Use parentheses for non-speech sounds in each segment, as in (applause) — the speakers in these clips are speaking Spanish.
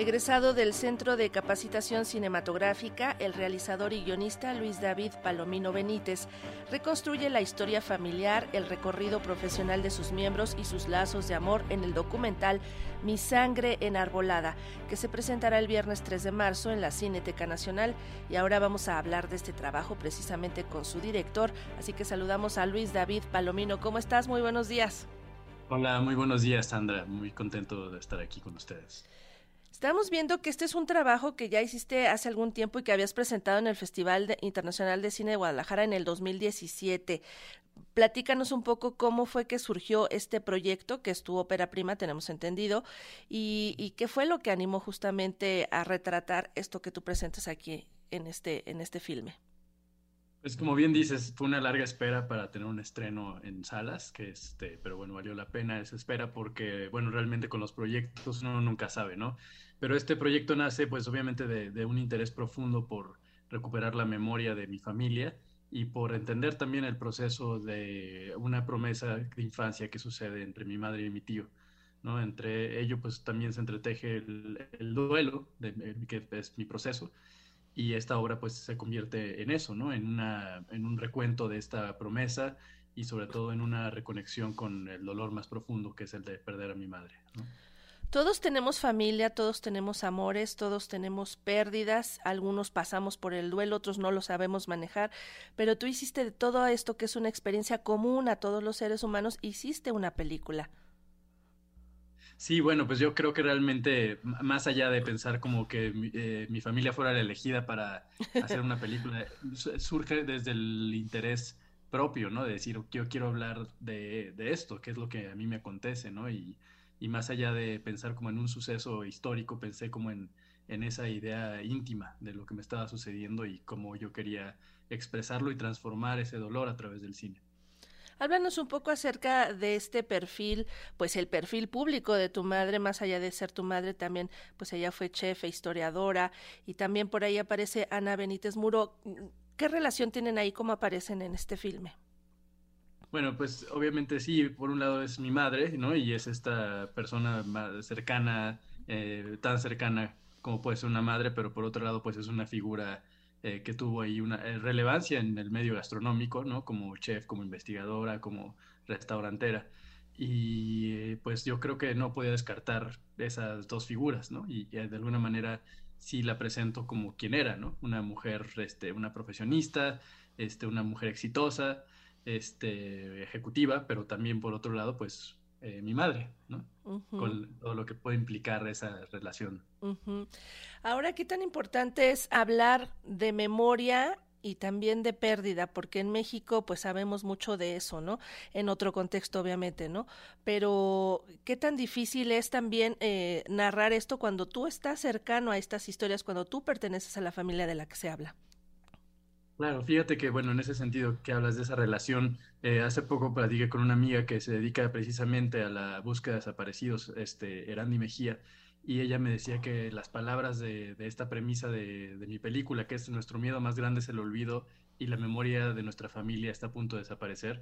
Egresado del Centro de Capacitación Cinematográfica, el realizador y guionista Luis David Palomino Benítez reconstruye la historia familiar, el recorrido profesional de sus miembros y sus lazos de amor en el documental Mi Sangre Enarbolada, que se presentará el viernes 3 de marzo en la Cineteca Nacional. Y ahora vamos a hablar de este trabajo precisamente con su director. Así que saludamos a Luis David Palomino. ¿Cómo estás? Muy buenos días. Hola, muy buenos días, Sandra. Muy contento de estar aquí con ustedes. Estamos viendo que este es un trabajo que ya hiciste hace algún tiempo y que habías presentado en el Festival Internacional de Cine de Guadalajara en el 2017. Platícanos un poco cómo fue que surgió este proyecto, que es tu ópera prima, tenemos entendido, y, y qué fue lo que animó justamente a retratar esto que tú presentas aquí en este, en este filme. Pues como bien dices, fue una larga espera para tener un estreno en salas, que este, pero bueno, valió la pena esa espera porque, bueno, realmente con los proyectos uno nunca sabe, ¿no? Pero este proyecto nace, pues obviamente de, de un interés profundo por recuperar la memoria de mi familia y por entender también el proceso de una promesa de infancia que sucede entre mi madre y mi tío. ¿no? Entre ello, pues también se entreteje el, el duelo, de, que es mi proceso, y esta obra pues se convierte en eso, ¿no? En, una, en un recuento de esta promesa y sobre todo en una reconexión con el dolor más profundo que es el de perder a mi madre. Todos tenemos familia, todos tenemos amores, todos tenemos pérdidas, algunos pasamos por el duelo, otros no lo sabemos manejar, pero tú hiciste de todo esto que es una experiencia común a todos los seres humanos, hiciste una película. Sí, bueno, pues yo creo que realmente, más allá de pensar como que eh, mi familia fuera la elegida para hacer una película, (laughs) surge desde el interés propio, ¿no? De decir, yo quiero hablar de, esto, qué es lo que a mí me acontece, ¿no? Y, y, más allá de pensar como en un suceso histórico, pensé como en, en esa idea íntima de lo que me estaba sucediendo y cómo yo quería expresarlo y transformar ese dolor a través del cine. Háblanos un poco acerca de este perfil, pues el perfil público de tu madre, más allá de ser tu madre, también, pues ella fue chef e historiadora, y también por ahí aparece Ana Benítez Muro. ¿Qué relación tienen ahí, cómo aparecen en este filme? Bueno, pues obviamente sí, por un lado es mi madre, ¿no? Y es esta persona cercana, eh, tan cercana como puede ser una madre, pero por otro lado, pues es una figura eh, que tuvo ahí una eh, relevancia en el medio gastronómico, ¿no? Como chef, como investigadora, como restaurantera. Y eh, pues yo creo que no podía descartar esas dos figuras, ¿no? Y, de alguna manera sí la presento como quien era, ¿no? Una mujer, este, una profesionista, este, una mujer exitosa, este, ejecutiva, pero también por otro lado, pues eh, mi madre, ¿no? Con todo lo que puede implicar esa relación. Ahora, ¿qué tan importante es hablar de memoria y también de pérdida, porque en México pues sabemos mucho de eso, ¿no? En otro contexto obviamente, ¿no? Pero qué tan difícil es también eh, narrar esto cuando tú estás cercano a estas historias, cuando tú perteneces a la familia de la que se habla. Claro, fíjate que, bueno, en ese sentido que hablas de esa relación, eh, hace poco platiqué con una amiga que se dedica precisamente a la búsqueda de desaparecidos, este, Erandi Mejía, y ella me decía que las palabras de, esta premisa de, de, mi película, que es nuestro miedo más grande es el olvido y la memoria de nuestra familia está a punto de desaparecer,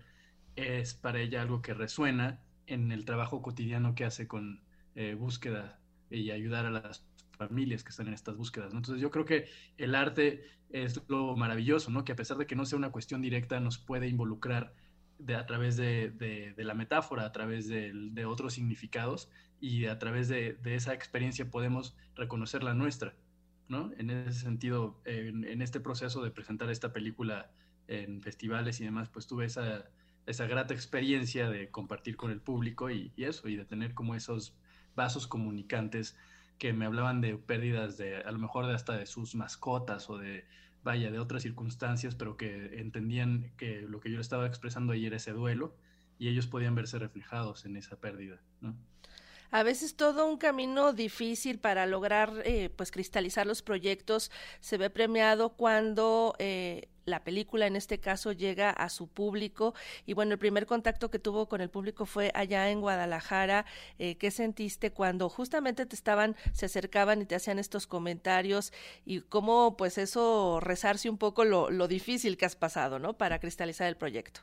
es para ella algo que resuena en el trabajo cotidiano que hace con eh, búsqueda y ayudar a las familias que están en estas búsquedas. ¿no? Entonces yo creo que el arte es lo maravilloso, ¿no? que a pesar de que no sea una cuestión directa, nos puede involucrar de, a través de, de, de la metáfora, a través de, otros significados y a través de, esa experiencia podemos reconocer la nuestra. ¿no? En ese sentido, en, en, este proceso de presentar esta película en festivales y demás, pues tuve esa, esa grata experiencia de compartir con el público y, y eso, y de tener como esos vasos comunicantes que me hablaban de pérdidas de, a lo mejor de hasta de sus mascotas o de, vaya, de otras circunstancias, pero que entendían que lo que yo estaba expresando ahí era ese duelo y ellos podían verse reflejados en esa pérdida, ¿no? A veces todo un camino difícil para lograr eh, pues cristalizar los proyectos. Se ve premiado cuando eh, la película en este caso llega a su público. Y bueno el primer contacto que tuvo con el público fue allá en Guadalajara. Eh, qué sentiste cuando justamente te estaban se acercaban y te hacían estos comentarios y cómo pues eso rezarse un poco lo, lo difícil que has pasado no para cristalizar el proyecto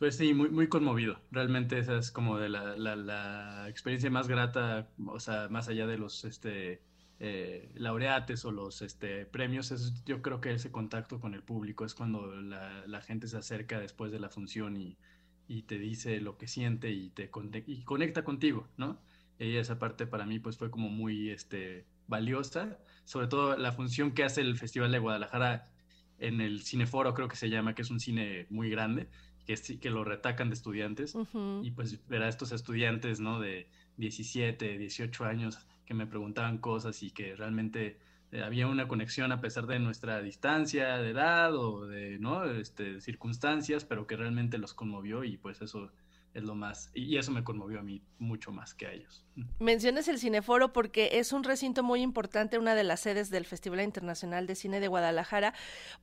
Pues sí, muy, muy conmovido. Realmente esa es como de la, la, experiencia más grata, o sea, más allá de los este, eh, laureates o los este, premios, es, yo creo que ese contacto con el público es cuando la, gente se acerca después de la función y, y te dice lo que siente y te y conecta contigo, ¿no? Y esa parte para mí pues fue como muy este, valiosa, sobre todo la función que hace el Festival de Guadalajara en el Cineforo, creo que se llama, que es un cine muy grande, que, que lo retacan de estudiantes, y pues ver a estos estudiantes, ¿no? De 17, 18 años que me preguntaban cosas y que realmente eh, había una conexión a pesar de nuestra distancia de edad o de, ¿no? Este, circunstancias, pero que realmente los conmovió y pues eso es lo más, y eso me conmovió a mí mucho más que a ellos. Menciones el Cineforo porque es un recinto muy importante, una de las sedes del Festival Internacional de Cine de Guadalajara,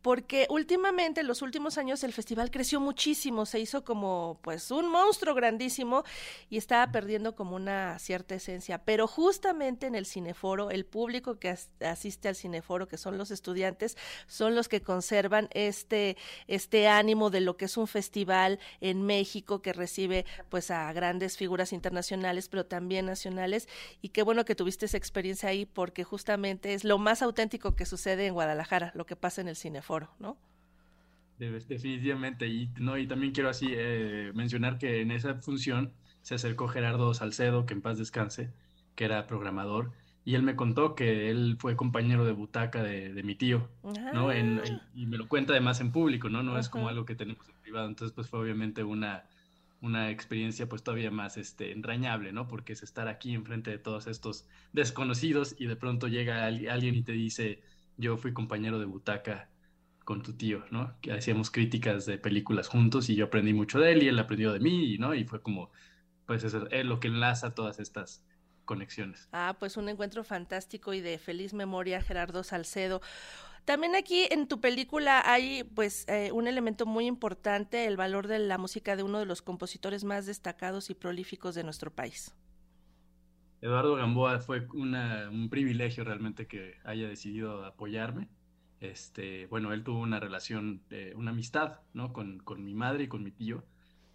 porque últimamente, en los últimos años, el festival creció muchísimo, se hizo como pues un monstruo grandísimo y estaba perdiendo como una cierta esencia, pero justamente en el Cineforo, el público que asiste al Cineforo, que son los estudiantes, son los que conservan este, este ánimo de lo que es un festival en México que recibe pues a grandes figuras internacionales, pero también nacionales. Y qué bueno que tuviste esa experiencia ahí, porque justamente es lo más auténtico que sucede en Guadalajara, lo que pasa en el Cineforo, ¿no? Definitivamente, y, no, y también quiero así eh, mencionar que en esa función se acercó Gerardo Salcedo, que en paz descanse, que era programador, y él me contó que él fue compañero de butaca de, mi tío, ¿no? En, ah. y me lo cuenta además en público, ¿no? No es como algo que tenemos en privado, entonces pues fue obviamente una, una experiencia pues todavía más este, entrañable, ¿no? Porque es estar aquí enfrente de todos estos desconocidos y de pronto llega alguien y te dice, yo fui compañero de butaca con tu tío, ¿no? Que hacíamos críticas de películas juntos y yo aprendí mucho de él y él aprendió de mí, ¿no? Y fue como, pues es lo que enlaza todas estas conexiones. Ah, pues un encuentro fantástico y de feliz memoria, Gerardo Salcedo. También aquí en tu película hay pues eh, un elemento muy importante, el valor de la música de uno de los compositores más destacados y prolíficos de nuestro país. Eduardo Gamboa fue un privilegio realmente que haya decidido apoyarme. Este, bueno, él tuvo una relación, eh, una amistad, ¿no? Con, mi madre y con mi tío.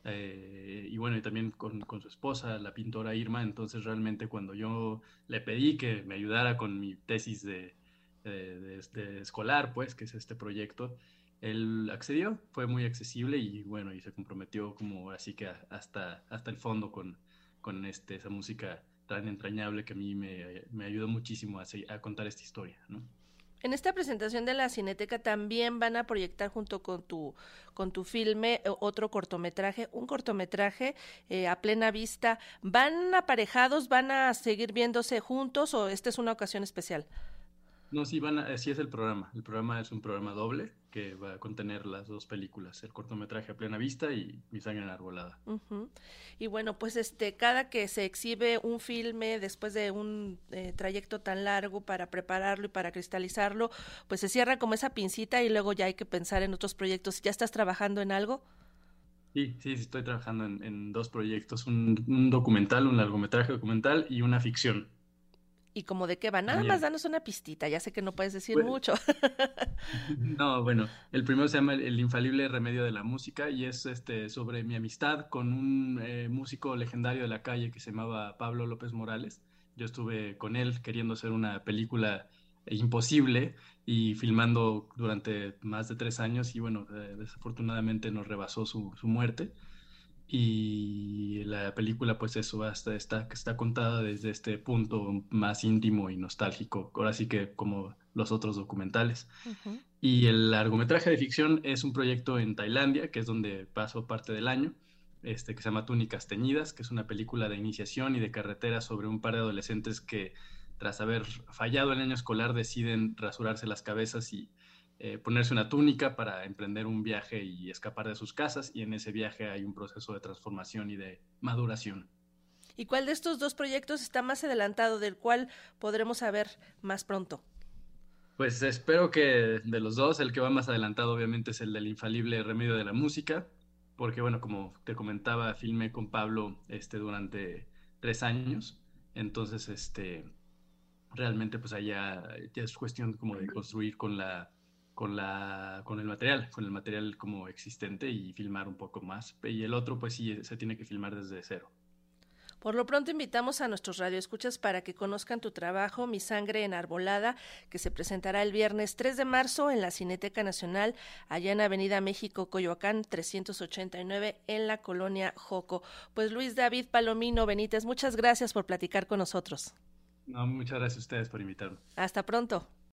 Eh, y bueno, también con, con, su esposa, la pintora Irma. Entonces, realmente cuando yo le pedí que me ayudara con mi tesis de, de, este escolar, pues, que es este proyecto, él accedió, fue muy accesible y bueno, y se comprometió como así que hasta, hasta el fondo con, con este, esa música tan entrañable que a mí me, me ayudó muchísimo a, a, contar esta historia, ¿no? En esta presentación de la Cineteca también van a proyectar junto con tu, con tu filme eh, otro cortometraje, un cortometraje eh, a plena vista. ¿Van aparejados, van a seguir viéndose juntos o esta es una ocasión especial? No, sí, van así es el programa. El programa es un programa doble que va a contener las dos películas, el cortometraje a plena vista y Mi sangre enarbolada. Y bueno, pues este, cada que se exhibe un filme después de un eh, trayecto tan largo para prepararlo y para cristalizarlo, pues se cierra como esa pincita y luego ya hay que pensar en otros proyectos. ¿Ya estás trabajando en algo? Sí, sí, estoy trabajando en, dos proyectos, un, un documental, un largometraje documental y una ficción. ¿Y como de qué va? Nada más danos una pistita, ya sé que no puedes decir mucho. (laughs) no, bueno, el primero se llama El infalible remedio de la música y es este sobre mi amistad con un eh, músico legendario de la calle que se llamaba Pablo López Morales. Yo estuve con él queriendo hacer una película imposible y filmando durante más de tres años y bueno, eh, desafortunadamente nos rebasó su, su muerte y la película pues eso hasta está, está contada desde este punto más íntimo y nostálgico, ahora sí que como los otros documentales. Y el largometraje de ficción es un proyecto en Tailandia, que es donde paso parte del año, este, que se llama Túnicas Teñidas, que es una película de iniciación y de carretera sobre un par de adolescentes que tras haber fallado el año escolar deciden rasurarse las cabezas y eh, ponerse una túnica para emprender un viaje y escapar de sus casas y en ese viaje hay un proceso de transformación y de maduración. ¿Y cuál de estos dos proyectos está más adelantado, del cual podremos saber más pronto? Pues espero que de los dos, el que va más adelantado obviamente es el del infalible remedio de la música, porque bueno, como te comentaba, filmé con Pablo este, durante tres años, entonces este, realmente pues allá ya es cuestión como de construir con la con, la, con el material, con el material como existente y filmar un poco más. Y el otro, pues sí, se tiene que filmar desde cero. Por lo pronto invitamos a nuestros radioescuchas para que conozcan tu trabajo, Mi Sangre en Arbolada, que se presentará el viernes 3 de marzo en la Cineteca Nacional, allá en Avenida México, Coyoacán, 389, en la colonia Joco. Pues Luis David Palomino Benítez, muchas gracias por platicar con nosotros. No, muchas gracias a ustedes por invitarme. Hasta pronto.